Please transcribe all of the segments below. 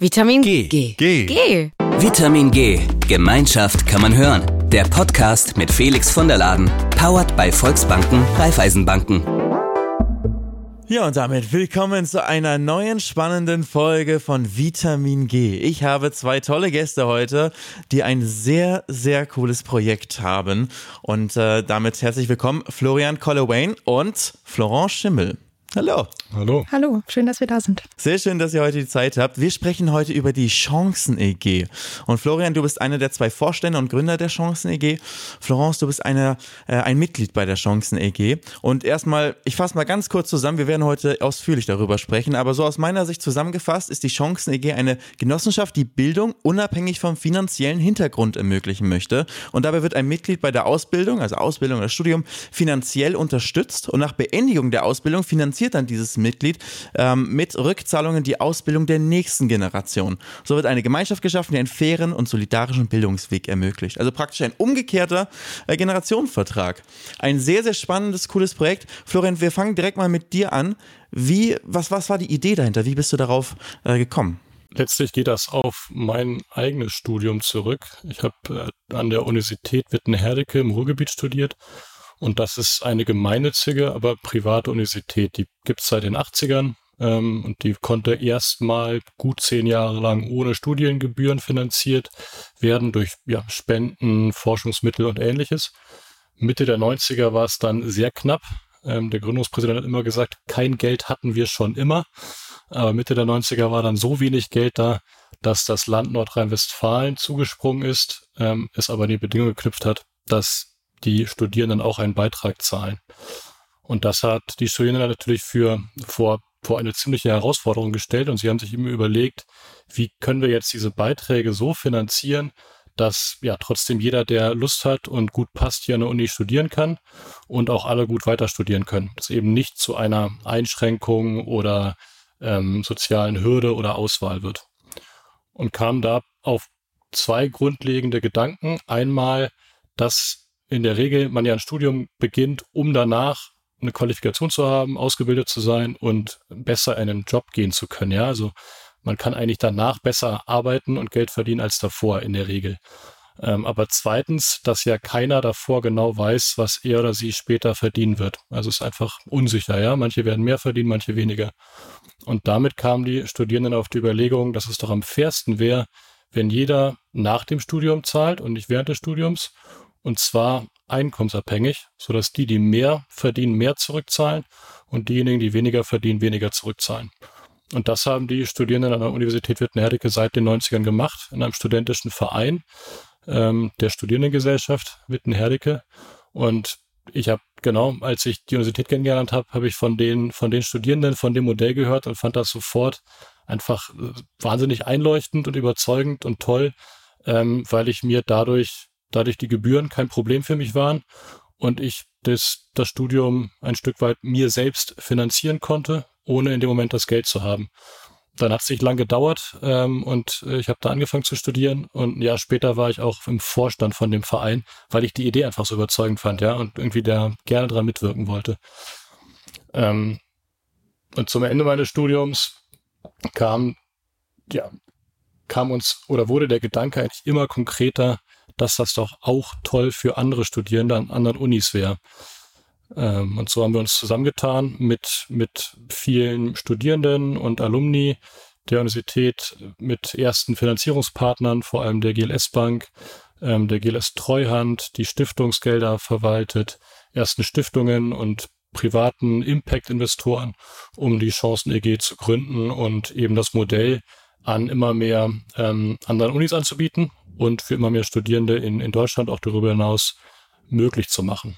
Vitamin G. G. G. G. Vitamin G. Gemeinschaft kann man hören. Der Podcast mit Felix von der Laden. Powered bei Volksbanken, Raiffeisenbanken. Ja, und damit willkommen zu einer neuen spannenden Folge von Vitamin G. Ich habe zwei tolle Gäste heute, die ein sehr, sehr cooles Projekt haben. Und äh, damit herzlich willkommen Florian Collewain und Florence Schimmel. Hallo. Hallo. Hallo, schön, dass wir da sind. Sehr schön, dass ihr heute die Zeit habt. Wir sprechen heute über die Chancen-EG. Und Florian, du bist einer der zwei Vorstände und Gründer der Chancen-EG. Florence, du bist eine, äh, ein Mitglied bei der Chancen-EG. Und erstmal, ich fasse mal ganz kurz zusammen, wir werden heute ausführlich darüber sprechen, aber so aus meiner Sicht zusammengefasst ist die Chancen-EG eine Genossenschaft, die Bildung unabhängig vom finanziellen Hintergrund ermöglichen möchte. Und dabei wird ein Mitglied bei der Ausbildung, also Ausbildung oder Studium, finanziell unterstützt und nach Beendigung der Ausbildung finanziert dann dieses Mitglied ähm, mit Rückzahlungen die Ausbildung der nächsten Generation. So wird eine Gemeinschaft geschaffen, die einen fairen und solidarischen Bildungsweg ermöglicht. Also praktisch ein umgekehrter äh, Generationenvertrag. Ein sehr, sehr spannendes, cooles Projekt. Florian, wir fangen direkt mal mit dir an. Wie, was, was war die Idee dahinter? Wie bist du darauf äh, gekommen? Letztlich geht das auf mein eigenes Studium zurück. Ich habe äh, an der Universität Witten-Herdecke im Ruhrgebiet studiert und das ist eine gemeinnützige, aber private Universität. Die gibt es seit den 80ern ähm, und die konnte erstmal gut zehn Jahre lang ohne Studiengebühren finanziert werden durch ja, Spenden, Forschungsmittel und ähnliches. Mitte der 90er war es dann sehr knapp. Ähm, der Gründungspräsident hat immer gesagt, kein Geld hatten wir schon immer. Aber Mitte der 90er war dann so wenig Geld da, dass das Land Nordrhein-Westfalen zugesprungen ist, ähm, es aber die Bedingung geknüpft hat, dass die Studierenden auch einen Beitrag zahlen. Und das hat die Studierenden natürlich für vor, vor eine ziemliche Herausforderung gestellt und sie haben sich immer überlegt, wie können wir jetzt diese Beiträge so finanzieren, dass ja trotzdem jeder, der Lust hat und gut passt, hier an der Uni studieren kann und auch alle gut weiter studieren können. Dass eben nicht zu einer Einschränkung oder ähm, sozialen Hürde oder Auswahl wird. Und kam da auf zwei grundlegende Gedanken. Einmal, dass in der Regel man ja ein Studium beginnt, um danach eine Qualifikation zu haben, ausgebildet zu sein und besser in einen Job gehen zu können. Ja, also man kann eigentlich danach besser arbeiten und Geld verdienen als davor in der Regel. Ähm, aber zweitens, dass ja keiner davor genau weiß, was er oder sie später verdienen wird. Also es ist einfach unsicher, ja. Manche werden mehr verdienen, manche weniger. Und damit kamen die Studierenden auf die Überlegung, dass es doch am fairsten wäre, wenn jeder nach dem Studium zahlt und nicht während des Studiums und zwar einkommensabhängig, sodass die, die mehr verdienen, mehr zurückzahlen und diejenigen, die weniger verdienen, weniger zurückzahlen. Und das haben die Studierenden an der Universität Wittenherdecke seit den 90ern gemacht, in einem studentischen Verein ähm, der Studierendengesellschaft Wittenherdecke. Und ich habe genau, als ich die Universität kennengelernt habe, habe ich von den, von den Studierenden von dem Modell gehört und fand das sofort einfach äh, wahnsinnig einleuchtend und überzeugend und toll, ähm, weil ich mir dadurch dadurch die Gebühren kein Problem für mich waren und ich das, das Studium ein Stück weit mir selbst finanzieren konnte, ohne in dem Moment das Geld zu haben. Dann hat es nicht lang gedauert ähm, und ich habe da angefangen zu studieren und ein Jahr später war ich auch im Vorstand von dem Verein, weil ich die Idee einfach so überzeugend fand, ja, und irgendwie da gerne dran mitwirken wollte. Ähm, und zum Ende meines Studiums kam, ja, kam uns oder wurde der Gedanke eigentlich immer konkreter, dass das doch auch toll für andere Studierende an anderen Unis wäre. Ähm, und so haben wir uns zusammengetan mit, mit vielen Studierenden und Alumni der Universität, mit ersten Finanzierungspartnern, vor allem der GLS Bank, ähm, der GLS Treuhand, die Stiftungsgelder verwaltet, ersten Stiftungen und privaten Impact-Investoren, um die Chancen-EG zu gründen und eben das Modell an immer mehr ähm, anderen Unis anzubieten und für immer mehr Studierende in, in Deutschland auch darüber hinaus möglich zu machen.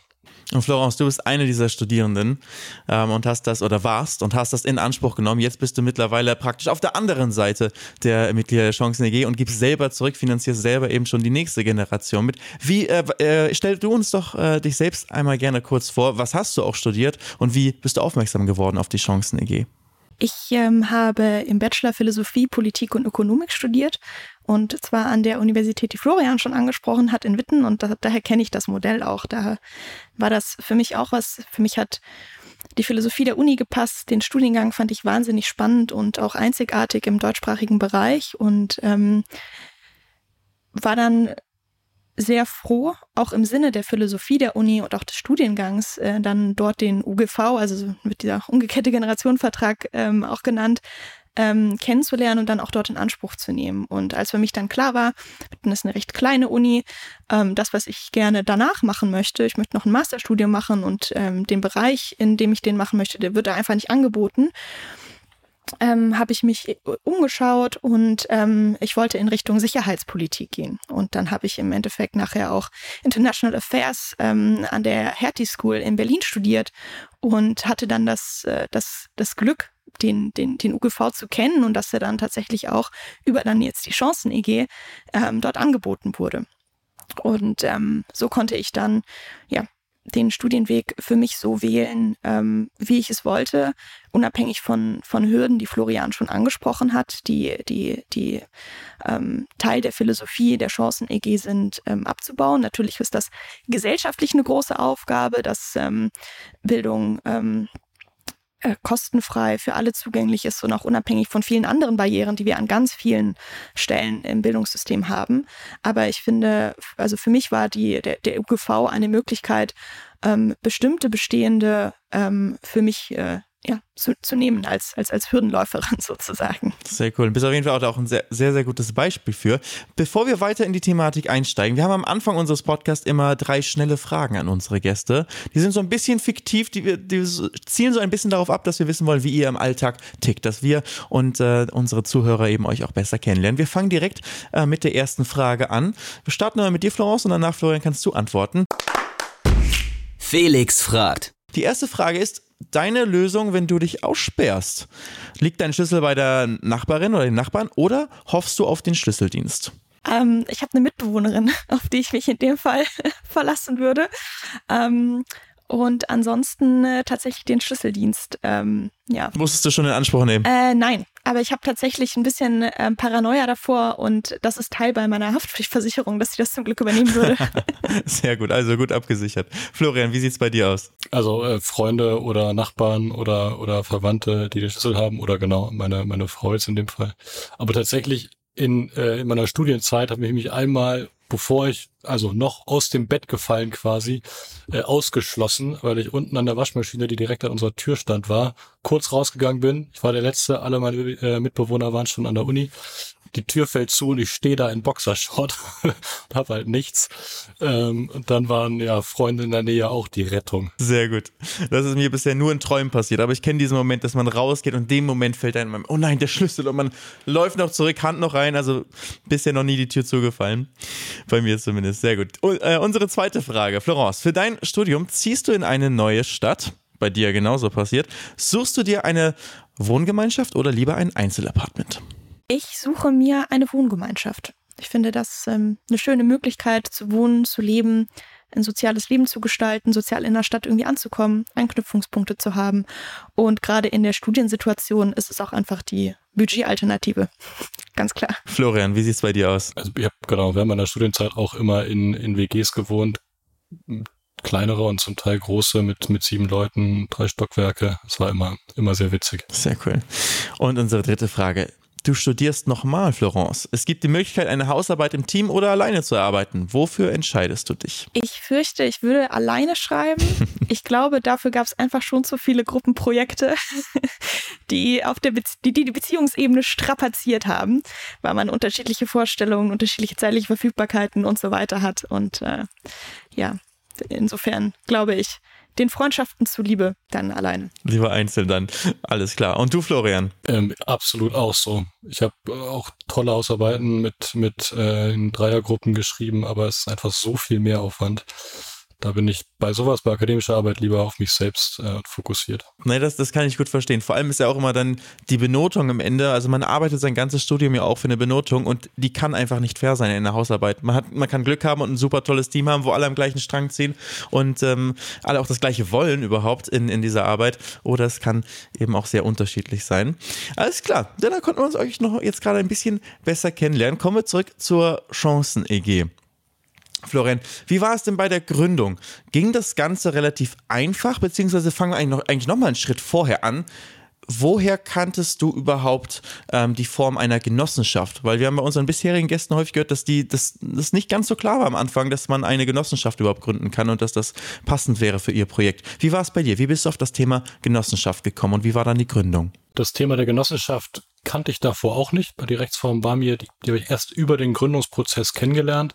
Und Florence, du bist eine dieser Studierenden ähm, und hast das oder warst und hast das in Anspruch genommen. Jetzt bist du mittlerweile praktisch auf der anderen Seite der Mitglieder der Chancen EG und gibst selber zurück, finanzierst selber eben schon die nächste Generation mit. Wie äh, äh, stell du uns doch äh, dich selbst einmal gerne kurz vor. Was hast du auch studiert und wie bist du aufmerksam geworden auf die Chancen EG? Ich ähm, habe im Bachelor Philosophie, Politik und Ökonomik studiert und zwar an der Universität, die Florian schon angesprochen hat, in Witten und da, daher kenne ich das Modell auch. Da war das für mich auch was, für mich hat die Philosophie der Uni gepasst. Den Studiengang fand ich wahnsinnig spannend und auch einzigartig im deutschsprachigen Bereich und ähm, war dann sehr froh, auch im Sinne der Philosophie der Uni und auch des Studiengangs, äh, dann dort den UGV, also mit dieser umgekehrte Generationenvertrag ähm, auch genannt, ähm, kennenzulernen und dann auch dort in Anspruch zu nehmen. Und als für mich dann klar war, das ist eine recht kleine Uni, ähm, das, was ich gerne danach machen möchte, ich möchte noch ein Masterstudium machen und ähm, den Bereich, in dem ich den machen möchte, der wird da einfach nicht angeboten ähm, habe ich mich umgeschaut und ähm, ich wollte in Richtung Sicherheitspolitik gehen. Und dann habe ich im Endeffekt nachher auch International Affairs ähm, an der Hertie School in Berlin studiert und hatte dann das, äh, das, das Glück, den, den, den UGV zu kennen und dass er dann tatsächlich auch über dann jetzt die Chancen-EG ähm, dort angeboten wurde. Und ähm, so konnte ich dann ja den Studienweg für mich so wählen, ähm, wie ich es wollte, unabhängig von, von Hürden, die Florian schon angesprochen hat, die, die, die ähm, Teil der Philosophie der Chancen-EG sind, ähm, abzubauen. Natürlich ist das gesellschaftlich eine große Aufgabe, dass ähm, Bildung ähm, äh, kostenfrei für alle zugänglich ist und auch unabhängig von vielen anderen Barrieren, die wir an ganz vielen Stellen im Bildungssystem haben. Aber ich finde, also für mich war die, der, der UGV eine Möglichkeit, ähm, bestimmte bestehende ähm, für mich äh, ja, zu, zu nehmen als, als, als Hürdenläuferin sozusagen. Sehr cool. Du bist auf jeden Fall auch ein sehr, sehr, sehr gutes Beispiel für. Bevor wir weiter in die Thematik einsteigen, wir haben am Anfang unseres Podcasts immer drei schnelle Fragen an unsere Gäste. Die sind so ein bisschen fiktiv, die, die zielen so ein bisschen darauf ab, dass wir wissen wollen, wie ihr im Alltag tickt, dass wir und äh, unsere Zuhörer eben euch auch besser kennenlernen. Wir fangen direkt äh, mit der ersten Frage an. Wir starten mal mit dir, Florence, und danach, Florian, kannst du antworten. Felix fragt. Die erste Frage ist, deine Lösung, wenn du dich aussperrst? Liegt dein Schlüssel bei der Nachbarin oder dem Nachbarn oder hoffst du auf den Schlüsseldienst? Ähm, ich habe eine Mitbewohnerin, auf die ich mich in dem Fall verlassen würde. Ähm, und ansonsten äh, tatsächlich den Schlüsseldienst. Ähm, ja. Musstest du schon in Anspruch nehmen? Äh, nein, aber ich habe tatsächlich ein bisschen äh, Paranoia davor und das ist Teil bei meiner Haftpflichtversicherung, dass sie das zum Glück übernehmen würde. Sehr gut, also gut abgesichert. Florian, wie sieht's bei dir aus? Also äh, Freunde oder Nachbarn oder oder Verwandte, die den Schlüssel haben oder genau meine meine Frau jetzt in dem Fall. Aber tatsächlich in, äh, in meiner Studienzeit habe ich mich einmal bevor ich, also noch aus dem Bett gefallen quasi, äh, ausgeschlossen, weil ich unten an der Waschmaschine, die direkt an unserer Tür stand, war, kurz rausgegangen bin. Ich war der Letzte, alle meine äh, Mitbewohner waren schon an der Uni die Tür fällt zu und ich stehe da in Boxershort und habe halt nichts. Ähm, und dann waren ja Freunde in der Nähe auch die Rettung. Sehr gut. Das ist mir bisher nur in Träumen passiert, aber ich kenne diesen Moment, dass man rausgeht und dem Moment fällt einem, oh nein, der Schlüssel und man läuft noch zurück, Hand noch rein, also bisher noch nie die Tür zugefallen. Bei mir zumindest. Sehr gut. Und, äh, unsere zweite Frage. Florence, für dein Studium ziehst du in eine neue Stadt? Bei dir genauso passiert. Suchst du dir eine Wohngemeinschaft oder lieber ein Einzelapartment? Ich suche mir eine Wohngemeinschaft. Ich finde das ähm, eine schöne Möglichkeit zu wohnen, zu leben, ein soziales Leben zu gestalten, sozial in der Stadt irgendwie anzukommen, Anknüpfungspunkte zu haben. Und gerade in der Studiensituation ist es auch einfach die Budgetalternative. Ganz klar. Florian, wie sieht es bei dir aus? Also ich habe genau während meiner Studienzeit auch immer in, in WGs gewohnt. Kleinere und zum Teil große mit, mit sieben Leuten, drei Stockwerke. Es war immer, immer sehr witzig. Sehr cool. Und unsere dritte Frage. Du studierst nochmal, Florence. Es gibt die Möglichkeit, eine Hausarbeit im Team oder alleine zu erarbeiten. Wofür entscheidest du dich? Ich fürchte, ich würde alleine schreiben. ich glaube, dafür gab es einfach schon zu viele Gruppenprojekte, die auf der Be die, die Beziehungsebene strapaziert haben, weil man unterschiedliche Vorstellungen, unterschiedliche zeitliche Verfügbarkeiten und so weiter hat. Und äh, ja, insofern glaube ich, den Freundschaften zuliebe dann alleine. Lieber einzeln dann. Alles klar. Und du, Florian? Ähm, absolut auch so. Ich habe auch tolle Hausarbeiten mit, mit äh, in Dreiergruppen geschrieben, aber es ist einfach so viel mehr Aufwand da bin ich bei sowas, bei akademischer Arbeit lieber auf mich selbst äh, fokussiert. Nee, das, das kann ich gut verstehen. Vor allem ist ja auch immer dann die Benotung am Ende. Also man arbeitet sein ganzes Studium ja auch für eine Benotung und die kann einfach nicht fair sein in der Hausarbeit. Man, hat, man kann Glück haben und ein super tolles Team haben, wo alle am gleichen Strang ziehen und ähm, alle auch das gleiche wollen überhaupt in, in dieser Arbeit. Oder es kann eben auch sehr unterschiedlich sein. Alles klar, dann konnten wir uns euch noch jetzt gerade ein bisschen besser kennenlernen. Kommen wir zurück zur Chancen-EG. Florian, wie war es denn bei der Gründung? Ging das Ganze relativ einfach, beziehungsweise fangen wir eigentlich noch, eigentlich noch einen Schritt vorher an. Woher kanntest du überhaupt ähm, die Form einer Genossenschaft? Weil wir haben bei unseren bisherigen Gästen häufig gehört, dass die das, das nicht ganz so klar war am Anfang, dass man eine Genossenschaft überhaupt gründen kann und dass das passend wäre für ihr Projekt. Wie war es bei dir? Wie bist du auf das Thema Genossenschaft gekommen und wie war dann die Gründung? Das Thema der Genossenschaft kannte ich davor auch nicht. Die Rechtsform war mir, die, die habe ich erst über den Gründungsprozess kennengelernt.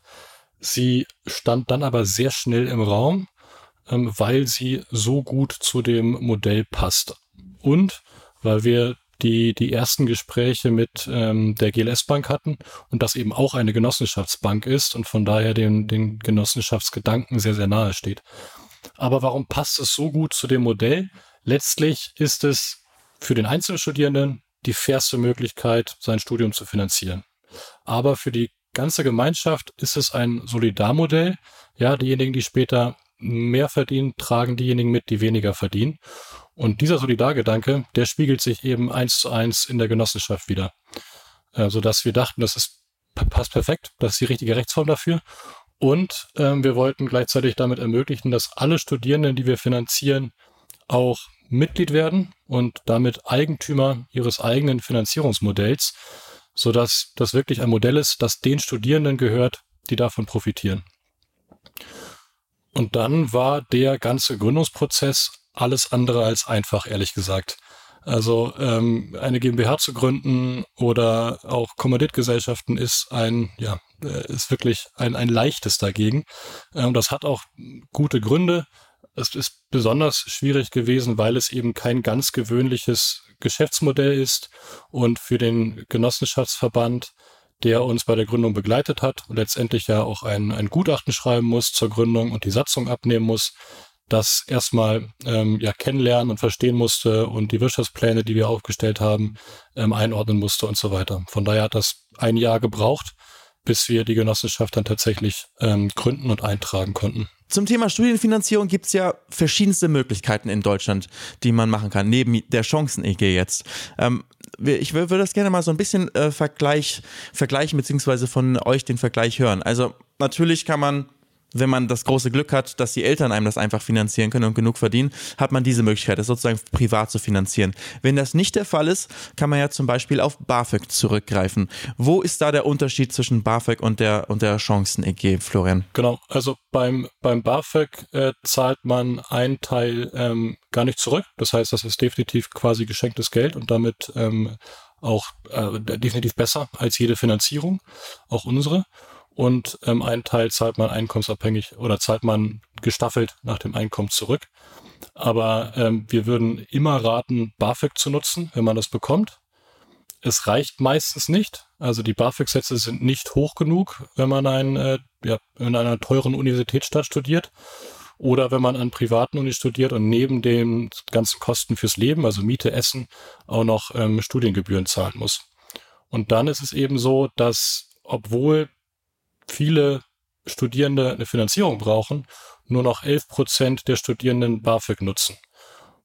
Sie stand dann aber sehr schnell im Raum, ähm, weil sie so gut zu dem Modell passt. Und weil wir die, die ersten Gespräche mit ähm, der GLS Bank hatten und das eben auch eine Genossenschaftsbank ist und von daher den, den Genossenschaftsgedanken sehr, sehr nahe steht. Aber warum passt es so gut zu dem Modell? Letztlich ist es für den Einzelstudierenden die fairste Möglichkeit, sein Studium zu finanzieren. Aber für die ganze Gemeinschaft ist es ein Solidarmodell. Ja, diejenigen, die später mehr verdienen, tragen diejenigen mit, die weniger verdienen. Und dieser Solidargedanke, der spiegelt sich eben eins zu eins in der Genossenschaft wieder. Äh, sodass wir dachten, das ist, passt perfekt, das ist die richtige Rechtsform dafür. Und ähm, wir wollten gleichzeitig damit ermöglichen, dass alle Studierenden, die wir finanzieren, auch Mitglied werden und damit Eigentümer ihres eigenen Finanzierungsmodells, sodass das wirklich ein Modell ist, das den Studierenden gehört, die davon profitieren. Und dann war der ganze Gründungsprozess alles andere als einfach, ehrlich gesagt. Also ähm, eine GmbH zu gründen oder auch Kommanditgesellschaften ist ein, ja, äh, ist wirklich ein, ein leichtes dagegen. Ähm, das hat auch gute Gründe. Es ist besonders schwierig gewesen, weil es eben kein ganz gewöhnliches Geschäftsmodell ist und für den Genossenschaftsverband der uns bei der Gründung begleitet hat und letztendlich ja auch ein, ein Gutachten schreiben muss zur Gründung und die Satzung abnehmen muss, das erstmal ähm, ja kennenlernen und verstehen musste und die Wirtschaftspläne, die wir aufgestellt haben, ähm, einordnen musste und so weiter. Von daher hat das ein Jahr gebraucht, bis wir die Genossenschaft dann tatsächlich ähm, gründen und eintragen konnten. Zum Thema Studienfinanzierung gibt es ja verschiedenste Möglichkeiten in Deutschland, die man machen kann, neben der Chancen-EG jetzt. Ähm, ich würde das gerne mal so ein bisschen äh, Vergleich, vergleichen, beziehungsweise von euch den Vergleich hören. Also natürlich kann man wenn man das große Glück hat, dass die Eltern einem das einfach finanzieren können und genug verdienen, hat man diese Möglichkeit, das sozusagen privat zu finanzieren. Wenn das nicht der Fall ist, kann man ja zum Beispiel auf BAföG zurückgreifen. Wo ist da der Unterschied zwischen BAföG und der, und der Chancen-EG, Florian? Genau, also beim, beim BAföG äh, zahlt man einen Teil ähm, gar nicht zurück. Das heißt, das ist definitiv quasi geschenktes Geld und damit ähm, auch äh, definitiv besser als jede Finanzierung, auch unsere und ähm, einen Teil zahlt man einkommensabhängig oder zahlt man gestaffelt nach dem Einkommen zurück. Aber ähm, wir würden immer raten, BAföG zu nutzen, wenn man das bekommt. Es reicht meistens nicht. Also die BAföG-Sätze sind nicht hoch genug, wenn man ein, äh, ja, in einer teuren Universitätsstadt studiert oder wenn man an privaten Uni studiert und neben den ganzen Kosten fürs Leben, also Miete, Essen, auch noch ähm, Studiengebühren zahlen muss. Und dann ist es eben so, dass obwohl viele Studierende eine Finanzierung brauchen, nur noch 11 Prozent der Studierenden BAföG nutzen.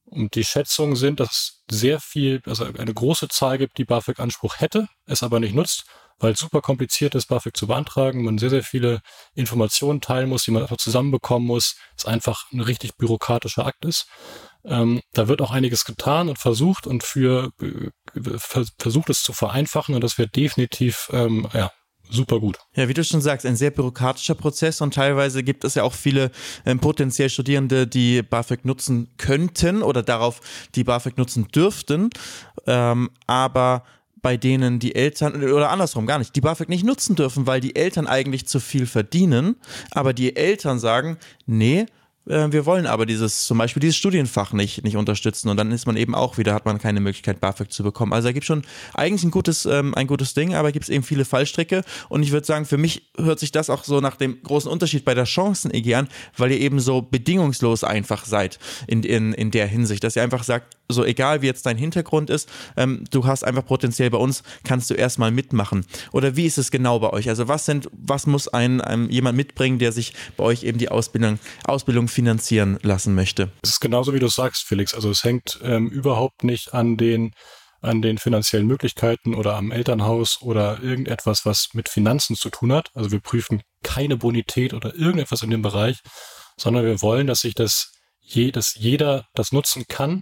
Und die Schätzungen sind, dass es sehr viel, also eine große Zahl gibt, die BAföG-Anspruch hätte, es aber nicht nutzt, weil es super kompliziert ist, BAföG zu beantragen, man sehr, sehr viele Informationen teilen muss, die man einfach zusammenbekommen muss, es einfach ein richtig bürokratischer Akt ist. Ähm, da wird auch einiges getan und versucht und für äh, versucht es zu vereinfachen und das wird definitiv ähm, ja, super gut. Ja, wie du schon sagst, ein sehr bürokratischer Prozess und teilweise gibt es ja auch viele ähm, potenziell Studierende, die BAföG nutzen könnten oder darauf die BAföG nutzen dürften, ähm, aber bei denen die Eltern oder andersrum gar nicht, die BAföG nicht nutzen dürfen, weil die Eltern eigentlich zu viel verdienen, aber die Eltern sagen, nee, äh, wir wollen aber dieses, zum Beispiel dieses Studienfach nicht, nicht unterstützen und dann ist man eben auch wieder, hat man keine Möglichkeit, BAföG zu bekommen. Also da gibt es schon eigentlich ein gutes, ähm, ein gutes Ding, aber gibt es eben viele Fallstricke und ich würde sagen, für mich hört sich das auch so nach dem großen Unterschied bei der Chancen-EG an, weil ihr eben so bedingungslos einfach seid in, in, in der Hinsicht, dass ihr einfach sagt, so egal wie jetzt dein Hintergrund ist, ähm, du hast einfach potenziell bei uns, kannst du erstmal mitmachen. Oder wie ist es genau bei euch? Also was sind, was muss ein, ein jemand mitbringen, der sich bei euch eben die Ausbildung, Ausbildung finanzieren lassen möchte? Es ist genauso wie du sagst, Felix. Also es hängt ähm, überhaupt nicht an den an den finanziellen Möglichkeiten oder am Elternhaus oder irgendetwas, was mit Finanzen zu tun hat. Also wir prüfen keine Bonität oder irgendetwas in dem Bereich, sondern wir wollen, dass sich das je, dass jeder das nutzen kann,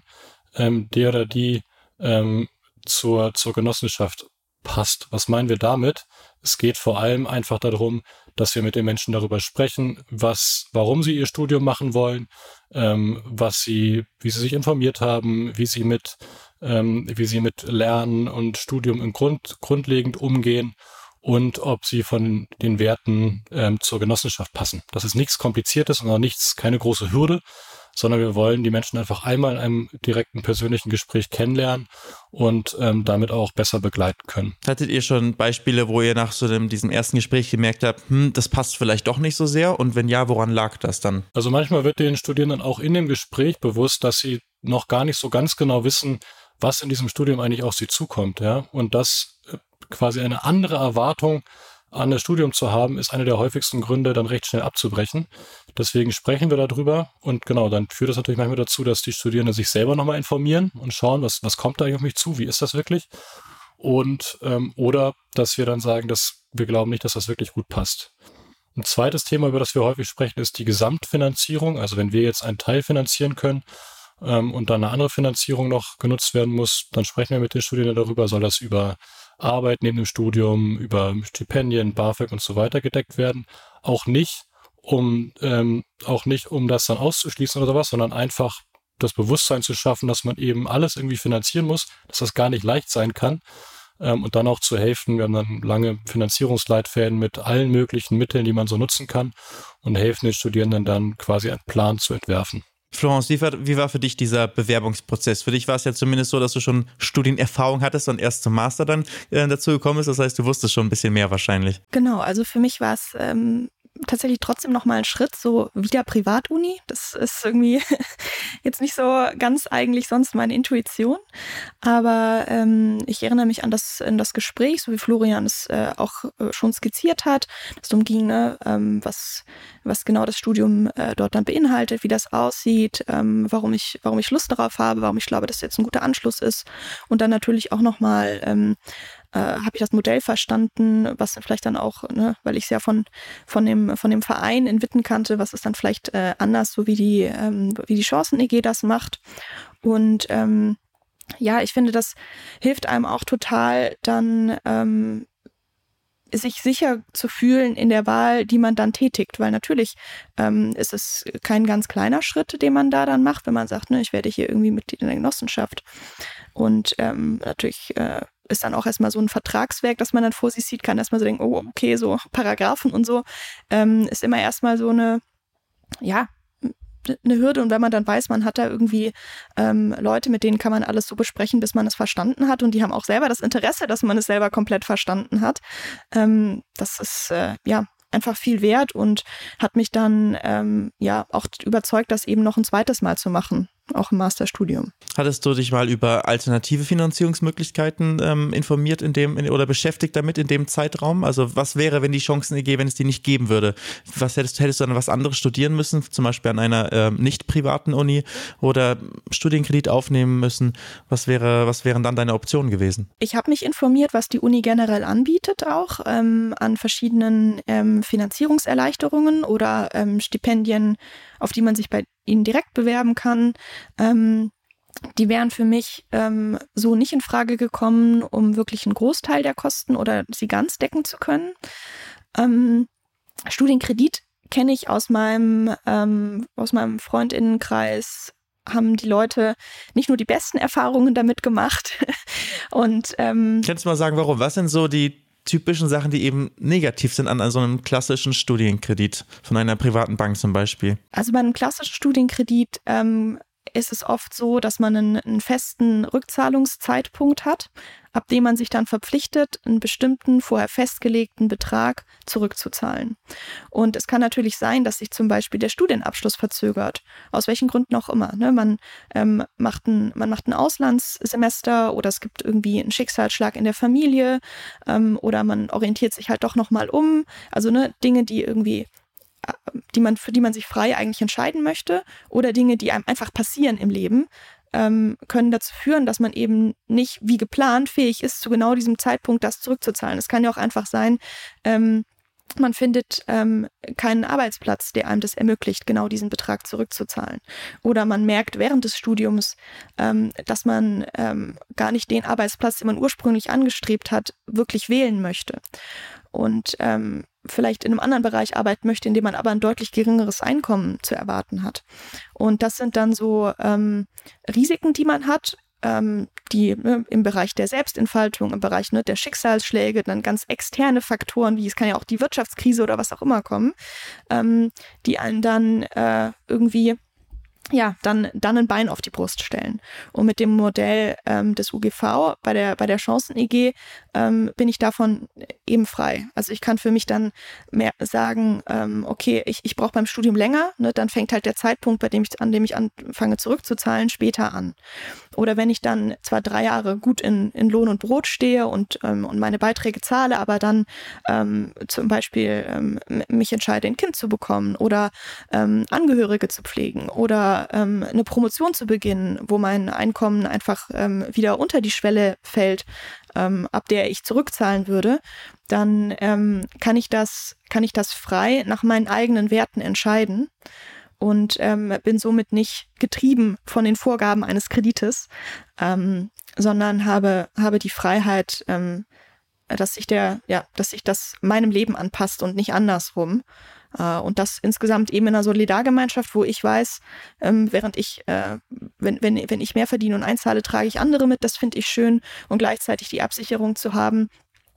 ähm, der oder die ähm, zur, zur Genossenschaft passt. Was meinen wir damit? Es geht vor allem einfach darum, dass wir mit den Menschen darüber sprechen, was, warum sie ihr Studium machen wollen, ähm, was sie, wie sie sich informiert haben, wie sie mit, ähm, wie sie mit Lernen und Studium im Grund, grundlegend umgehen und ob sie von den Werten ähm, zur Genossenschaft passen. Das ist nichts Kompliziertes und auch nichts, keine große Hürde, sondern wir wollen die Menschen einfach einmal in einem direkten persönlichen Gespräch kennenlernen und ähm, damit auch besser begleiten können. Hattet ihr schon Beispiele, wo ihr nach so dem, diesem ersten Gespräch gemerkt habt, hm, das passt vielleicht doch nicht so sehr? Und wenn ja, woran lag das dann? Also manchmal wird den Studierenden auch in dem Gespräch bewusst, dass sie noch gar nicht so ganz genau wissen, was in diesem Studium eigentlich auf sie zukommt, ja. Und das äh, quasi eine andere Erwartung an das Studium zu haben, ist einer der häufigsten Gründe, dann recht schnell abzubrechen. Deswegen sprechen wir darüber und genau, dann führt das natürlich manchmal dazu, dass die Studierenden sich selber nochmal informieren und schauen, was, was kommt da eigentlich auf mich zu, wie ist das wirklich? Und ähm, oder dass wir dann sagen, dass wir glauben nicht, dass das wirklich gut passt. Ein zweites Thema, über das wir häufig sprechen, ist die Gesamtfinanzierung. Also wenn wir jetzt einen Teil finanzieren können, ähm, und dann eine andere Finanzierung noch genutzt werden muss, dann sprechen wir mit den Studierenden darüber, soll das über Arbeit neben dem Studium, über Stipendien, BAföG und so weiter gedeckt werden. Auch nicht, um ähm, auch nicht, um das dann auszuschließen oder sowas, sondern einfach das Bewusstsein zu schaffen, dass man eben alles irgendwie finanzieren muss, dass das gar nicht leicht sein kann. Ähm, und dann auch zu helfen. Wir haben dann lange Finanzierungsleitfäden mit allen möglichen Mitteln, die man so nutzen kann und helfen den Studierenden dann quasi einen Plan zu entwerfen. Florence, wie war, wie war für dich dieser Bewerbungsprozess? Für dich war es ja zumindest so, dass du schon Studienerfahrung hattest und erst zum Master dann äh, dazu gekommen bist. Das heißt, du wusstest schon ein bisschen mehr wahrscheinlich. Genau, also für mich war es ähm, tatsächlich trotzdem nochmal ein Schritt, so wieder Privatuni. Das ist irgendwie jetzt nicht so ganz eigentlich sonst meine Intuition. Aber ähm, ich erinnere mich an das, an das Gespräch, so wie Florian es äh, auch äh, schon skizziert hat, dass es darum ging, ne, ähm, was, was genau das Studium äh, dort dann beinhaltet, wie das aussieht, ähm, warum, ich, warum ich Lust darauf habe, warum ich glaube, dass jetzt ein guter Anschluss ist. Und dann natürlich auch nochmal ähm, äh, habe ich das Modell verstanden, was vielleicht dann auch, ne, weil ich es ja von, von, dem, von dem Verein in Witten kannte, was ist dann vielleicht äh, anders, so wie die, ähm, wie die Chancen-EG das macht. Und ähm, ja, ich finde, das hilft einem auch total, dann ähm, sich sicher zu fühlen in der Wahl, die man dann tätigt, weil natürlich ähm, ist es kein ganz kleiner Schritt, den man da dann macht, wenn man sagt, ne, ich werde hier irgendwie Mitglied in der Genossenschaft. Und ähm, natürlich äh, ist dann auch erstmal so ein Vertragswerk, das man dann vor sich sieht, kann erstmal so denken, oh, okay, so Paragraphen und so, ähm, ist immer erstmal so eine, ja, eine Hürde. Und wenn man dann weiß, man hat da irgendwie ähm, Leute, mit denen kann man alles so besprechen, bis man es verstanden hat. Und die haben auch selber das Interesse, dass man es selber komplett verstanden hat. Ähm, das ist äh, ja einfach viel wert und hat mich dann ähm, ja auch überzeugt, das eben noch ein zweites Mal zu machen auch im Masterstudium. Hattest du dich mal über alternative Finanzierungsmöglichkeiten ähm, informiert in dem in, oder beschäftigt damit in dem Zeitraum? Also was wäre, wenn die Chancen EG, wenn es die nicht geben würde? Was hättest, hättest du dann was anderes studieren müssen, zum Beispiel an einer ähm, nicht privaten Uni oder Studienkredit aufnehmen müssen? Was wäre, was wären dann deine Optionen gewesen? Ich habe mich informiert, was die Uni generell anbietet, auch ähm, an verschiedenen ähm, Finanzierungserleichterungen oder ähm, Stipendien, auf die man sich bei ihnen direkt bewerben kann. Ähm, die wären für mich ähm, so nicht in Frage gekommen, um wirklich einen Großteil der Kosten oder sie ganz decken zu können. Ähm, Studienkredit kenne ich aus meinem, ähm, aus meinem Freundinnenkreis, haben die Leute nicht nur die besten Erfahrungen damit gemacht. Und ähm, kannst du mal sagen, warum? Was sind so die typischen Sachen, die eben negativ sind an, so einem klassischen Studienkredit von einer privaten Bank zum Beispiel? Also bei einem klassischen Studienkredit ähm, ist es oft so, dass man einen, einen, festen Rückzahlungszeitpunkt hat, ab dem man sich dann verpflichtet, einen bestimmten vorher festgelegten Betrag zurückzuzahlen. Und es kann natürlich sein, dass sich zum Beispiel der Studienabschluss verzögert, aus welchen Gründen auch immer. Ne? Man, ähm, macht ein, man macht ein Auslandssemester oder es gibt irgendwie einen Schicksalsschlag in der Familie ähm, oder man orientiert sich halt doch nochmal um. Also ne, Dinge, die irgendwie die man, für die man sich frei eigentlich entscheiden möchte oder Dinge, die einem einfach passieren im Leben, ähm, können dazu führen, dass man eben nicht wie geplant fähig ist, zu genau diesem Zeitpunkt das zurückzuzahlen. Es kann ja auch einfach sein, ähm, man findet ähm, keinen Arbeitsplatz, der einem das ermöglicht, genau diesen Betrag zurückzuzahlen. Oder man merkt während des Studiums, ähm, dass man ähm, gar nicht den Arbeitsplatz, den man ursprünglich angestrebt hat, wirklich wählen möchte. Und ähm, vielleicht in einem anderen Bereich arbeiten möchte, in dem man aber ein deutlich geringeres Einkommen zu erwarten hat. Und das sind dann so ähm, Risiken, die man hat, ähm, die ne, im Bereich der Selbstentfaltung, im Bereich ne, der Schicksalsschläge, dann ganz externe Faktoren, wie es kann ja auch die Wirtschaftskrise oder was auch immer kommen, ähm, die einen dann äh, irgendwie ja, dann, dann ein Bein auf die Brust stellen. Und mit dem Modell ähm, des UGV bei der, bei der Chancen-EG ähm, bin ich davon eben frei. Also ich kann für mich dann mehr sagen, ähm, okay, ich, ich brauche beim Studium länger, ne, dann fängt halt der Zeitpunkt, bei dem ich, an dem ich anfange zurückzuzahlen, später an. Oder wenn ich dann zwar drei Jahre gut in, in Lohn und Brot stehe und, ähm, und meine Beiträge zahle, aber dann ähm, zum Beispiel ähm, mich entscheide, ein Kind zu bekommen oder ähm, Angehörige zu pflegen oder ähm, eine Promotion zu beginnen, wo mein Einkommen einfach ähm, wieder unter die Schwelle fällt, ähm, ab der ich zurückzahlen würde, dann ähm, kann ich das, kann ich das frei nach meinen eigenen Werten entscheiden und ähm, bin somit nicht getrieben von den Vorgaben eines Kredites, ähm, sondern habe, habe die Freiheit, ähm, dass sich der, ja, dass sich das meinem Leben anpasst und nicht andersrum. Äh, und das insgesamt eben in einer Solidargemeinschaft, wo ich weiß, ähm, während ich, äh, wenn, wenn, wenn ich mehr verdiene und einzahle, trage ich andere mit, das finde ich schön und gleichzeitig die Absicherung zu haben,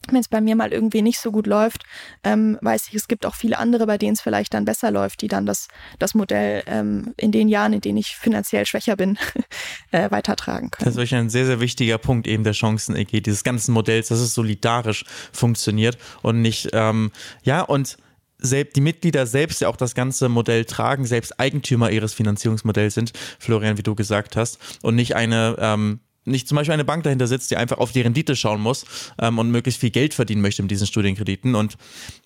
wenn es bei mir mal irgendwie nicht so gut läuft, ähm, weiß ich, es gibt auch viele andere, bei denen es vielleicht dann besser läuft, die dann das, das Modell ähm, in den Jahren, in denen ich finanziell schwächer bin, äh, weitertragen können. Das ist wirklich ein sehr, sehr wichtiger Punkt eben der Chancen-EG, dieses ganzen Modells, dass es solidarisch funktioniert und nicht, ähm, ja, und selbst die Mitglieder selbst ja auch das ganze Modell tragen, selbst Eigentümer ihres Finanzierungsmodells sind, Florian, wie du gesagt hast, und nicht eine ähm, nicht zum Beispiel eine Bank dahinter sitzt, die einfach auf die Rendite schauen muss ähm, und möglichst viel Geld verdienen möchte mit diesen Studienkrediten. Und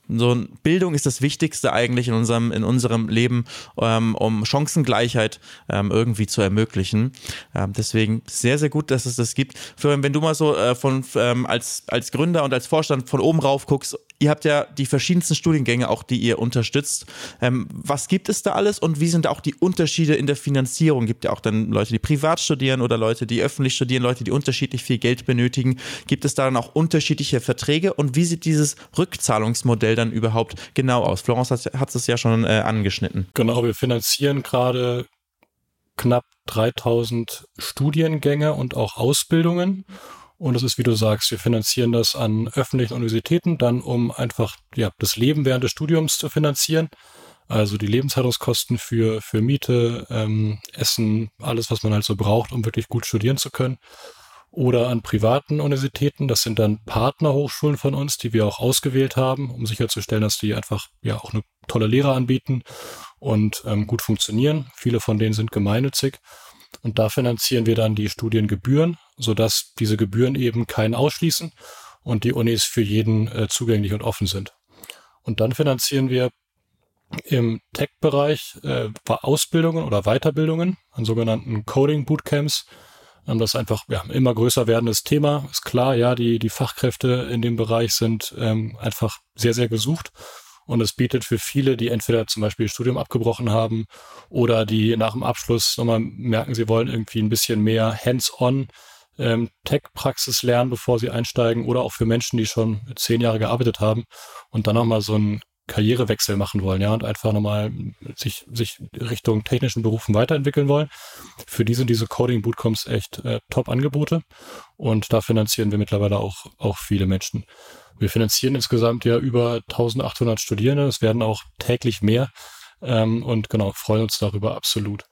so Bildung ist das Wichtigste eigentlich in unserem, in unserem Leben, ähm, um Chancengleichheit ähm, irgendwie zu ermöglichen. Ähm, deswegen sehr, sehr gut, dass es das gibt. Florian, wenn du mal so äh, von ähm, als, als Gründer und als Vorstand von oben rauf guckst, ihr habt ja die verschiedensten Studiengänge auch, die ihr unterstützt. Ähm, was gibt es da alles und wie sind auch die Unterschiede in der Finanzierung? Gibt ja auch dann Leute, die privat studieren oder Leute, die öffentlich studieren, Leute, die unterschiedlich viel Geld benötigen. Gibt es da dann auch unterschiedliche Verträge und wie sieht dieses Rückzahlungsmodell dann überhaupt genau aus? Florence hat, es ja schon äh, angeschnitten. Genau, wir finanzieren gerade knapp 3000 Studiengänge und auch Ausbildungen. Und das ist, wie du sagst, wir finanzieren das an öffentlichen Universitäten, dann um einfach ja, das Leben während des Studiums zu finanzieren. Also die Lebenshaltungskosten für, für Miete, ähm, Essen, alles, was man halt so braucht, um wirklich gut studieren zu können. Oder an privaten Universitäten, das sind dann Partnerhochschulen von uns, die wir auch ausgewählt haben, um sicherzustellen, dass die einfach ja auch eine tolle Lehre anbieten und ähm, gut funktionieren. Viele von denen sind gemeinnützig. Und da finanzieren wir dann die Studiengebühren, sodass diese Gebühren eben keinen ausschließen und die Unis für jeden äh, zugänglich und offen sind. Und dann finanzieren wir im Tech-Bereich äh, Ausbildungen oder Weiterbildungen an sogenannten Coding-Bootcamps. Ähm, das ist einfach ja, immer größer werdendes Thema. Ist klar, ja, die, die Fachkräfte in dem Bereich sind ähm, einfach sehr, sehr gesucht. Und es bietet für viele, die entweder zum Beispiel Studium abgebrochen haben oder die nach dem Abschluss nochmal merken, sie wollen irgendwie ein bisschen mehr hands-on ähm, Tech-Praxis lernen, bevor sie einsteigen oder auch für Menschen, die schon zehn Jahre gearbeitet haben und dann nochmal so einen Karrierewechsel machen wollen, ja, und einfach nochmal sich, sich Richtung technischen Berufen weiterentwickeln wollen. Für die sind diese Coding Bootcamps echt äh, Top-Angebote und da finanzieren wir mittlerweile auch, auch viele Menschen. Wir finanzieren insgesamt ja über 1800 Studierende. Es werden auch täglich mehr. Ähm, und genau, freuen uns darüber absolut.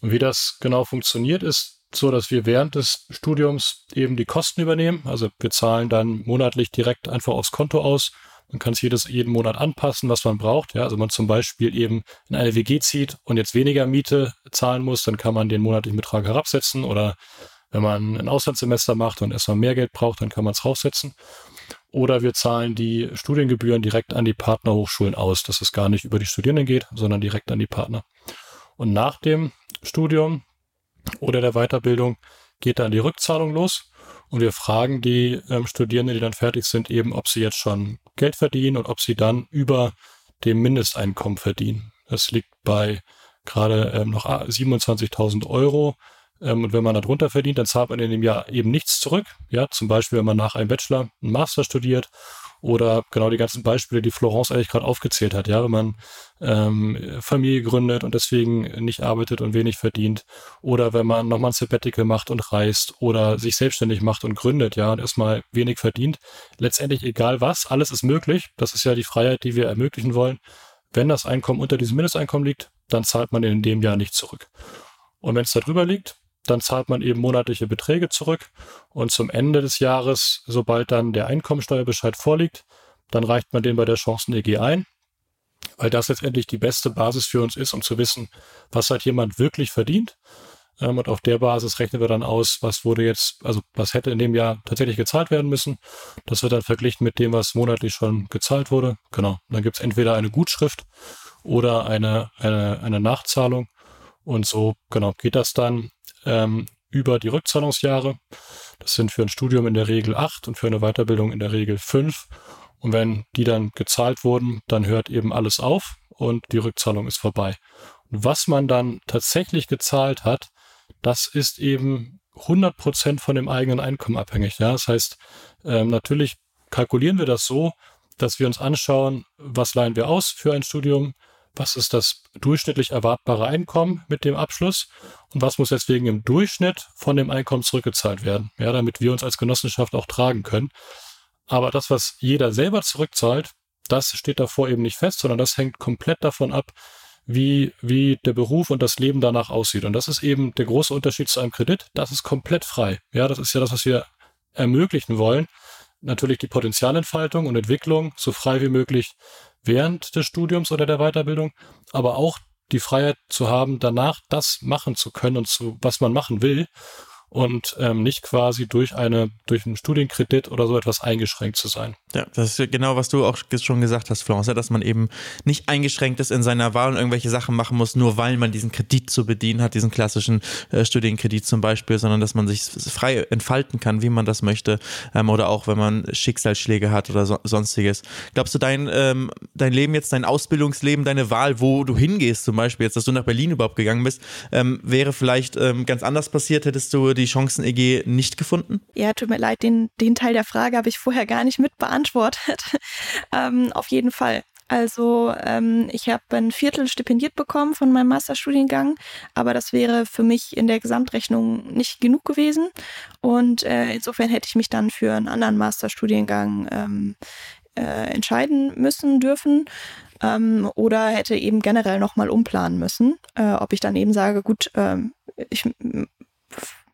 Und wie das genau funktioniert, ist so, dass wir während des Studiums eben die Kosten übernehmen. Also wir zahlen dann monatlich direkt einfach aufs Konto aus. Man kann es jedes, jeden Monat anpassen, was man braucht. Ja, also man zum Beispiel eben in eine WG zieht und jetzt weniger Miete zahlen muss, dann kann man den monatlichen Betrag herabsetzen oder wenn man ein Auslandssemester macht und erstmal mehr Geld braucht, dann kann man es raussetzen oder wir zahlen die Studiengebühren direkt an die Partnerhochschulen aus, dass es gar nicht über die Studierenden geht, sondern direkt an die Partner. Und nach dem Studium oder der Weiterbildung geht dann die Rückzahlung los. Und wir fragen die ähm, Studierenden, die dann fertig sind, eben, ob sie jetzt schon Geld verdienen und ob sie dann über dem Mindesteinkommen verdienen. Das liegt bei gerade ähm, noch 27.000 Euro. Ähm, und wenn man darunter verdient, dann zahlt man in dem Jahr eben nichts zurück. Ja, zum Beispiel, wenn man nach einem Bachelor einen Master studiert oder genau die ganzen Beispiele, die Florence eigentlich gerade aufgezählt hat. Ja, wenn man ähm, Familie gründet und deswegen nicht arbeitet und wenig verdient oder wenn man nochmal ein Sabbatical macht und reist oder sich selbstständig macht und gründet, ja, und erstmal wenig verdient. Letztendlich egal was, alles ist möglich. Das ist ja die Freiheit, die wir ermöglichen wollen. Wenn das Einkommen unter diesem Mindesteinkommen liegt, dann zahlt man in dem Jahr nicht zurück. Und wenn es darüber liegt, dann zahlt man eben monatliche Beträge zurück und zum Ende des Jahres, sobald dann der Einkommensteuerbescheid vorliegt, dann reicht man den bei der Chancen-EG ein, weil das letztendlich die beste Basis für uns ist, um zu wissen, was hat jemand wirklich verdient. Ähm, und auf der Basis rechnen wir dann aus, was wurde jetzt, also was hätte in dem Jahr tatsächlich gezahlt werden müssen. Das wird dann verglichen mit dem, was monatlich schon gezahlt wurde. Genau. Dann gibt es entweder eine Gutschrift oder eine, eine, eine Nachzahlung. Und so, genau, geht das dann ähm, über die Rückzahlungsjahre. Das sind für ein Studium in der Regel acht und für eine Weiterbildung in der Regel fünf. Und wenn die dann gezahlt wurden, dann hört eben alles auf und die Rückzahlung ist vorbei. Und was man dann tatsächlich gezahlt hat, das ist eben 100 Prozent von dem eigenen Einkommen abhängig. Ja? Das heißt, ähm, natürlich kalkulieren wir das so, dass wir uns anschauen, was leihen wir aus für ein Studium, was ist das durchschnittlich erwartbare Einkommen mit dem Abschluss und was muss deswegen im Durchschnitt von dem Einkommen zurückgezahlt werden, ja, damit wir uns als Genossenschaft auch tragen können. Aber das, was jeder selber zurückzahlt, das steht davor eben nicht fest, sondern das hängt komplett davon ab, wie, wie der Beruf und das Leben danach aussieht. Und das ist eben der große Unterschied zu einem Kredit. Das ist komplett frei. Ja, das ist ja das, was wir ermöglichen wollen. Natürlich die Potenzialentfaltung und Entwicklung so frei wie möglich während des Studiums oder der Weiterbildung, aber auch die Freiheit zu haben, danach das machen zu können und zu, was man machen will und ähm, nicht quasi durch eine durch einen Studienkredit oder so etwas eingeschränkt zu sein. Ja, das ist genau, was du auch schon gesagt hast, Florence, dass man eben nicht eingeschränkt ist in seiner Wahl und irgendwelche Sachen machen muss, nur weil man diesen Kredit zu bedienen hat, diesen klassischen äh, Studienkredit zum Beispiel, sondern dass man sich frei entfalten kann, wie man das möchte ähm, oder auch, wenn man Schicksalsschläge hat oder so, sonstiges. Glaubst du, dein, ähm, dein Leben jetzt, dein Ausbildungsleben, deine Wahl, wo du hingehst zum Beispiel, jetzt, dass du nach Berlin überhaupt gegangen bist, ähm, wäre vielleicht ähm, ganz anders passiert, hättest du die Chancen-EG nicht gefunden? Ja, tut mir leid, den, den Teil der Frage habe ich vorher gar nicht mit beantwortet. ähm, auf jeden Fall. Also ähm, ich habe ein Viertel stipendiert bekommen von meinem Masterstudiengang, aber das wäre für mich in der Gesamtrechnung nicht genug gewesen. Und äh, insofern hätte ich mich dann für einen anderen Masterstudiengang ähm, äh, entscheiden müssen dürfen. Ähm, oder hätte eben generell nochmal umplanen müssen, äh, ob ich dann eben sage, gut, ähm, ich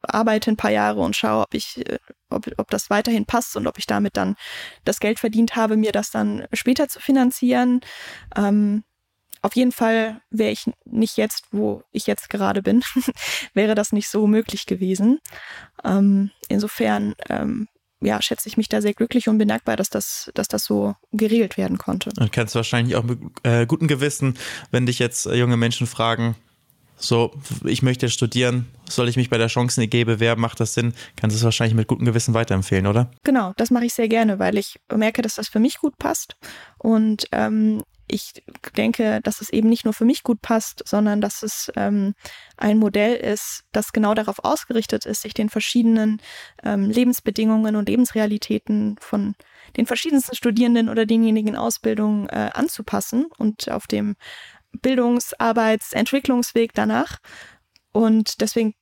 arbeite ein paar Jahre und schaue, ob ich, äh, ob, ob das weiterhin passt und ob ich damit dann das Geld verdient habe, mir das dann später zu finanzieren. Ähm, auf jeden Fall wäre ich nicht jetzt, wo ich jetzt gerade bin, wäre das nicht so möglich gewesen. Ähm, insofern ähm, ja, schätze ich mich da sehr glücklich und bin dankbar, dass das, dass das so geregelt werden konnte. Und kannst wahrscheinlich auch mit äh, gutem Gewissen, wenn dich jetzt äh, junge Menschen fragen, so, ich möchte studieren, soll ich mich bei der Chancen-EG bewerben, macht das Sinn? Kannst du es wahrscheinlich mit gutem Gewissen weiterempfehlen, oder? Genau, das mache ich sehr gerne, weil ich merke, dass das für mich gut passt. Und ähm, ich denke, dass es eben nicht nur für mich gut passt, sondern dass es ähm, ein Modell ist, das genau darauf ausgerichtet ist, sich den verschiedenen ähm, Lebensbedingungen und Lebensrealitäten von den verschiedensten Studierenden oder denjenigen in Ausbildung äh, anzupassen und auf dem Bildungs-, Arbeits-, Entwicklungsweg danach. Und deswegen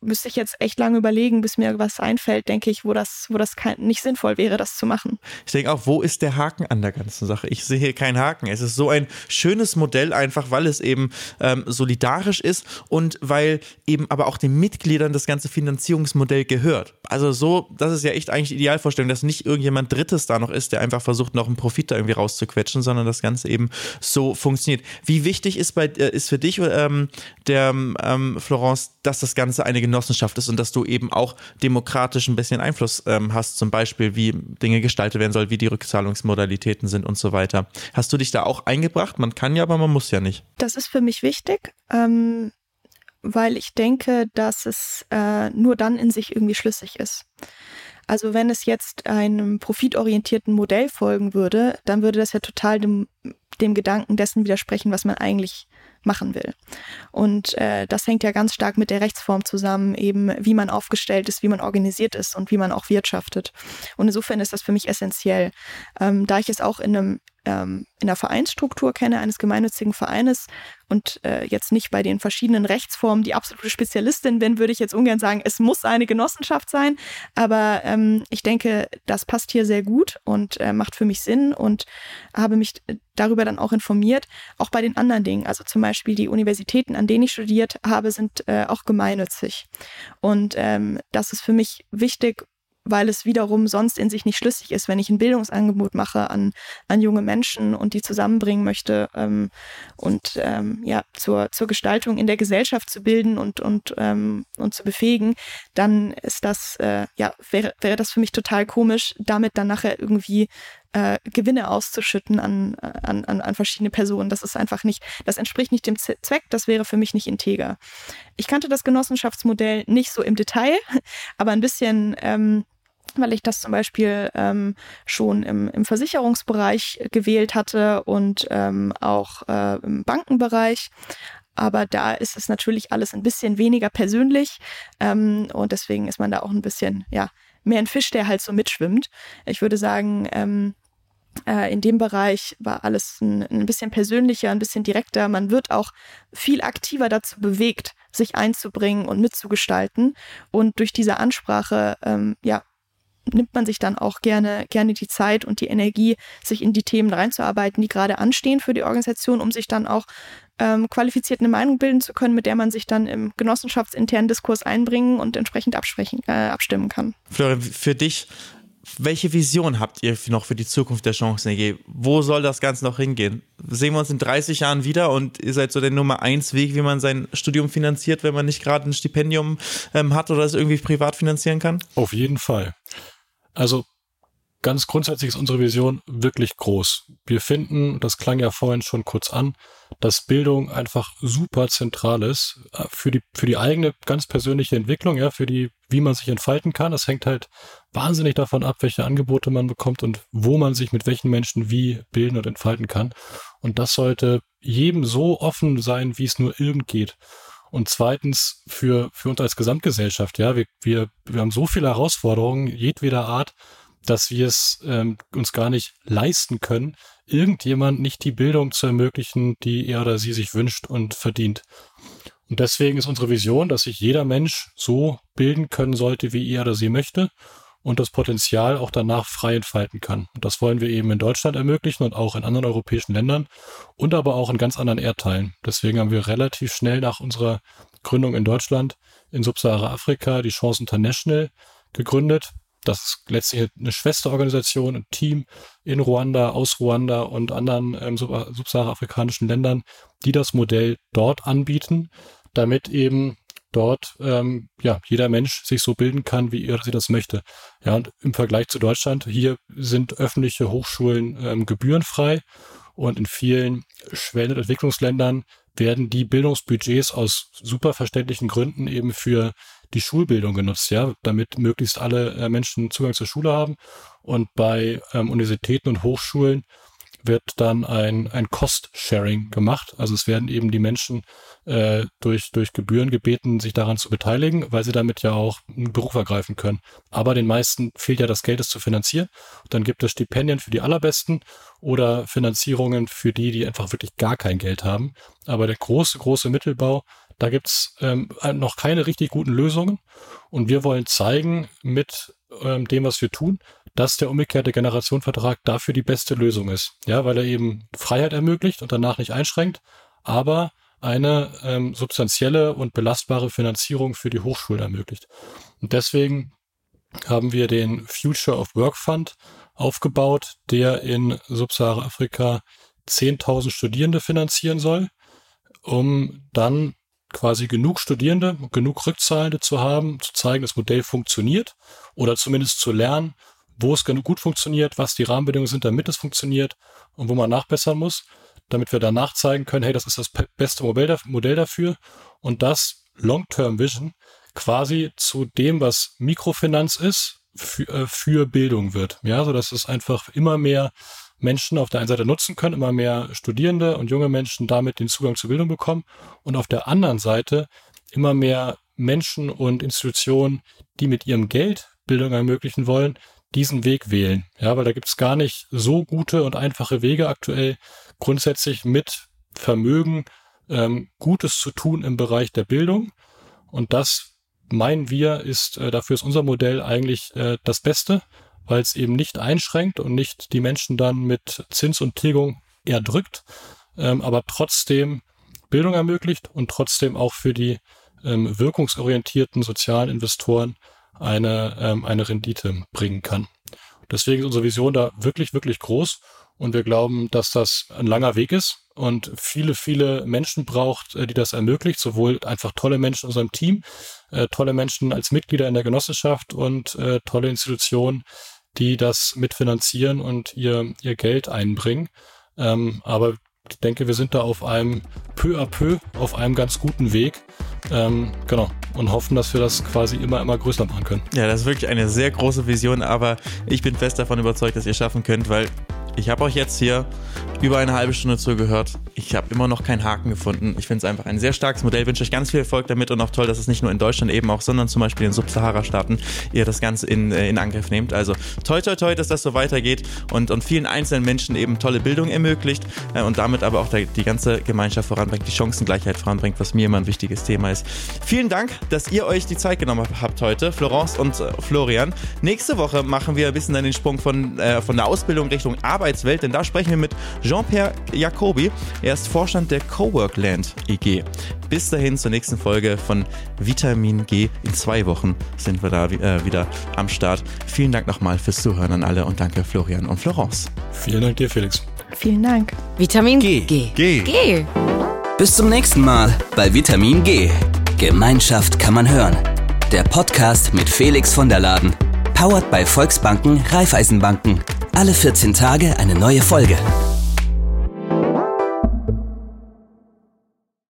müsste ich jetzt echt lange überlegen, bis mir was einfällt, denke ich, wo das, wo das kein, nicht sinnvoll wäre, das zu machen. Ich denke auch, wo ist der Haken an der ganzen Sache? Ich sehe keinen Haken. Es ist so ein schönes Modell, einfach weil es eben ähm, solidarisch ist und weil eben aber auch den Mitgliedern das ganze Finanzierungsmodell gehört. Also so, das ist ja echt eigentlich die Idealvorstellung, dass nicht irgendjemand Drittes da noch ist, der einfach versucht, noch einen Profit da irgendwie rauszuquetschen, sondern das Ganze eben so funktioniert. Wie wichtig ist, bei, äh, ist für dich, ähm, der ähm, Florence, dass das Ganze eine Genossenschaft ist und dass du eben auch demokratisch ein bisschen Einfluss ähm, hast, zum Beispiel wie Dinge gestaltet werden soll, wie die Rückzahlungsmodalitäten sind und so weiter. Hast du dich da auch eingebracht? Man kann ja, aber man muss ja nicht. Das ist für mich wichtig. Ähm weil ich denke, dass es äh, nur dann in sich irgendwie schlüssig ist. Also wenn es jetzt einem profitorientierten Modell folgen würde, dann würde das ja total dem, dem Gedanken dessen widersprechen, was man eigentlich machen will. Und äh, das hängt ja ganz stark mit der Rechtsform zusammen, eben wie man aufgestellt ist, wie man organisiert ist und wie man auch wirtschaftet. Und insofern ist das für mich essentiell. Ähm, da ich es auch in einem ähm, in der Vereinsstruktur kenne, eines gemeinnützigen Vereines und äh, jetzt nicht bei den verschiedenen Rechtsformen die absolute Spezialistin bin, würde ich jetzt ungern sagen, es muss eine Genossenschaft sein. Aber ähm, ich denke, das passt hier sehr gut und äh, macht für mich Sinn und habe mich darüber dann auch informiert, auch bei den anderen Dingen. Also zum Beispiel die Universitäten, an denen ich studiert habe, sind äh, auch gemeinnützig. Und ähm, das ist für mich wichtig, weil es wiederum sonst in sich nicht schlüssig ist, wenn ich ein Bildungsangebot mache an, an junge Menschen und die zusammenbringen möchte ähm, und ähm, ja, zur, zur Gestaltung in der Gesellschaft zu bilden und, und, ähm, und zu befähigen, dann ist das, äh, ja, wäre, wäre das für mich total komisch, damit dann nachher irgendwie äh, Gewinne auszuschütten an, an, an, an verschiedene Personen. Das ist einfach nicht, das entspricht nicht dem Zweck, das wäre für mich nicht integer. Ich kannte das Genossenschaftsmodell nicht so im Detail, aber ein bisschen ähm, weil ich das zum Beispiel ähm, schon im, im Versicherungsbereich gewählt hatte und ähm, auch äh, im Bankenbereich. Aber da ist es natürlich alles ein bisschen weniger persönlich ähm, und deswegen ist man da auch ein bisschen, ja, mehr ein Fisch, der halt so mitschwimmt. Ich würde sagen, ähm, äh, in dem Bereich war alles ein, ein, bisschen persönlicher, ein bisschen direkter. Man wird auch viel aktiver dazu bewegt, sich einzubringen und mitzugestalten. Und durch diese Ansprache, ähm, ja, nimmt man sich dann auch gerne, gerne die Zeit und die Energie, sich in die Themen reinzuarbeiten, die gerade anstehen für die Organisation, um sich dann auch ähm, qualifiziert eine Meinung bilden zu können, mit der man sich dann im genossenschaftsinternen Diskurs einbringen und entsprechend absprechen, äh, abstimmen kann. Florian, für dich, welche Vision habt ihr noch für die Zukunft der Chancen AG? Wo soll das Ganze noch hingehen? Sehen wir uns in 30 Jahren wieder und ihr seid so der Nummer eins Weg, wie man sein Studium finanziert, wenn man nicht gerade ein Stipendium ähm, hat oder es irgendwie privat finanzieren kann? Auf jeden Fall. Also ganz grundsätzlich ist unsere Vision wirklich groß. Wir finden, das klang ja vorhin schon kurz an, dass Bildung einfach super zentral ist äh, für die, für die eigene ganz persönliche Entwicklung, ja, für die, wie man sich entfalten kann. Das hängt halt wahnsinnig davon ab, welche Angebote man bekommt und wo man sich mit welchen Menschen wie bilden und entfalten kann. Und das sollte jedem so offen sein, wie es nur irgend geht. Und zweitens für, für uns als Gesamtgesellschaft, ja, wir, wir, wir haben so viele Herausforderungen jedweder Art, dass wir es ähm, uns gar nicht leisten können, irgendjemand nicht die Bildung zu ermöglichen, die er oder sie sich wünscht und verdient. Und deswegen ist unsere Vision, dass sich jeder Mensch so bilden können sollte, wie er oder sie möchte und das Potenzial auch danach frei entfalten kann. Und das wollen wir eben in Deutschland ermöglichen und auch in anderen europäischen Ländern und aber auch in ganz anderen Erdteilen. Deswegen haben wir relativ schnell nach unserer Gründung in Deutschland in Subsahara-Afrika die Chance International gegründet. Das ist letztlich eine Schwesterorganisation, ein Team in Ruanda, aus Ruanda und anderen ähm, subsahara-afrikanischen Ländern, die das Modell dort anbieten, damit eben dort ähm, ja jeder Mensch sich so bilden kann, wie er sie das möchte. Ja, und im Vergleich zu Deutschland, hier sind öffentliche Hochschulen ähm, gebührenfrei und in vielen Schwellen- und Entwicklungsländern werden die Bildungsbudgets aus super verständlichen Gründen eben für die Schulbildung genutzt, ja, damit möglichst alle äh, Menschen Zugang zur Schule haben. Und bei ähm, Universitäten und Hochschulen wird dann ein, ein Cost-Sharing gemacht. Also es werden eben die Menschen äh, durch, durch Gebühren gebeten, sich daran zu beteiligen, weil sie damit ja auch einen Beruf ergreifen können. Aber den meisten fehlt ja das Geld, es zu finanzieren. Dann gibt es Stipendien für die Allerbesten oder Finanzierungen für die, die einfach wirklich gar kein Geld haben. Aber der große, große Mittelbau, da gibt's ähm, noch keine richtig guten Lösungen. Und wir wollen zeigen mit ähm, dem, was wir tun, dass der umgekehrte Generationenvertrag dafür die beste Lösung ist. Ja, weil er eben Freiheit ermöglicht und danach nicht einschränkt, aber eine ähm, substanzielle und belastbare Finanzierung für die Hochschulen ermöglicht. Und deswegen haben wir den Future of Work Fund aufgebaut, der in Subsahara-Afrika 10.000 Studierende finanzieren soll, um dann quasi genug Studierende, genug Rückzahlende zu haben, zu zeigen, das Modell funktioniert oder zumindest zu lernen, wo es gut funktioniert, was die Rahmenbedingungen sind, damit es funktioniert und wo man nachbessern muss, damit wir danach zeigen können, hey, das ist das beste Modell, dafür und das Long-Term Vision quasi zu dem, was Mikrofinanz ist, für, äh, für Bildung wird. Ja, so dass es einfach immer mehr Menschen auf der einen Seite nutzen können, immer mehr Studierende und junge Menschen damit den Zugang zur Bildung bekommen und auf der anderen Seite immer mehr Menschen und Institutionen, die mit ihrem Geld Bildung ermöglichen wollen, diesen Weg wählen. Ja, weil da gibt es gar nicht so gute und einfache Wege aktuell, grundsätzlich mit Vermögen ähm, Gutes zu tun im Bereich der Bildung. Und das meinen wir, ist äh, dafür ist unser Modell eigentlich äh, das Beste, weil es eben nicht einschränkt und nicht die Menschen dann mit Zins und Tilgung erdrückt, ähm, aber trotzdem Bildung ermöglicht und trotzdem auch für die ähm, wirkungsorientierten sozialen Investoren eine, ähm, eine Rendite bringen kann. Deswegen ist unsere Vision da wirklich, wirklich groß und wir glauben, dass das ein langer Weg ist und viele, viele Menschen braucht, äh, die das ermöglicht, sowohl einfach tolle Menschen in unserem Team, äh, tolle Menschen als Mitglieder in der Genossenschaft und äh, tolle Institutionen, die das mitfinanzieren und ihr, ihr Geld einbringen. Ähm, aber ich denke, wir sind da auf einem peu à peu, auf einem ganz guten Weg. Ähm, genau. Und hoffen, dass wir das quasi immer, immer größer machen können. Ja, das ist wirklich eine sehr große Vision, aber ich bin fest davon überzeugt, dass ihr schaffen könnt, weil ich habe euch jetzt hier über eine halbe Stunde zugehört. Ich habe immer noch keinen Haken gefunden. Ich finde es einfach ein sehr starkes Modell. Wünsche euch ganz viel Erfolg damit und auch toll, dass es nicht nur in Deutschland eben auch, sondern zum Beispiel in Subsahara-Staaten ihr das Ganze in, äh, in Angriff nehmt. Also toi toi toi, dass das so weitergeht und, und vielen einzelnen Menschen eben tolle Bildung ermöglicht äh, und damit aber auch der, die ganze Gemeinschaft voranbringt, die Chancengleichheit voranbringt, was mir immer ein wichtiges Thema ist. Vielen Dank, dass ihr euch die Zeit genommen habt heute, Florence und äh, Florian. Nächste Woche machen wir ein bisschen dann den Sprung von, äh, von der Ausbildung Richtung Arbeit Arbeitswelt, denn da sprechen wir mit Jean-Pierre Jacobi. Er ist Vorstand der Coworkland EG. Bis dahin zur nächsten Folge von Vitamin G. In zwei Wochen sind wir da äh, wieder am Start. Vielen Dank nochmal fürs Zuhören an alle und danke Florian und Florence. Vielen Dank dir, Felix. Vielen Dank. Vitamin G. G. G. G. Bis zum nächsten Mal bei Vitamin G. Gemeinschaft kann man hören. Der Podcast mit Felix von der Laden. Powered bei Volksbanken, Raiffeisenbanken alle 14 Tage eine neue Folge.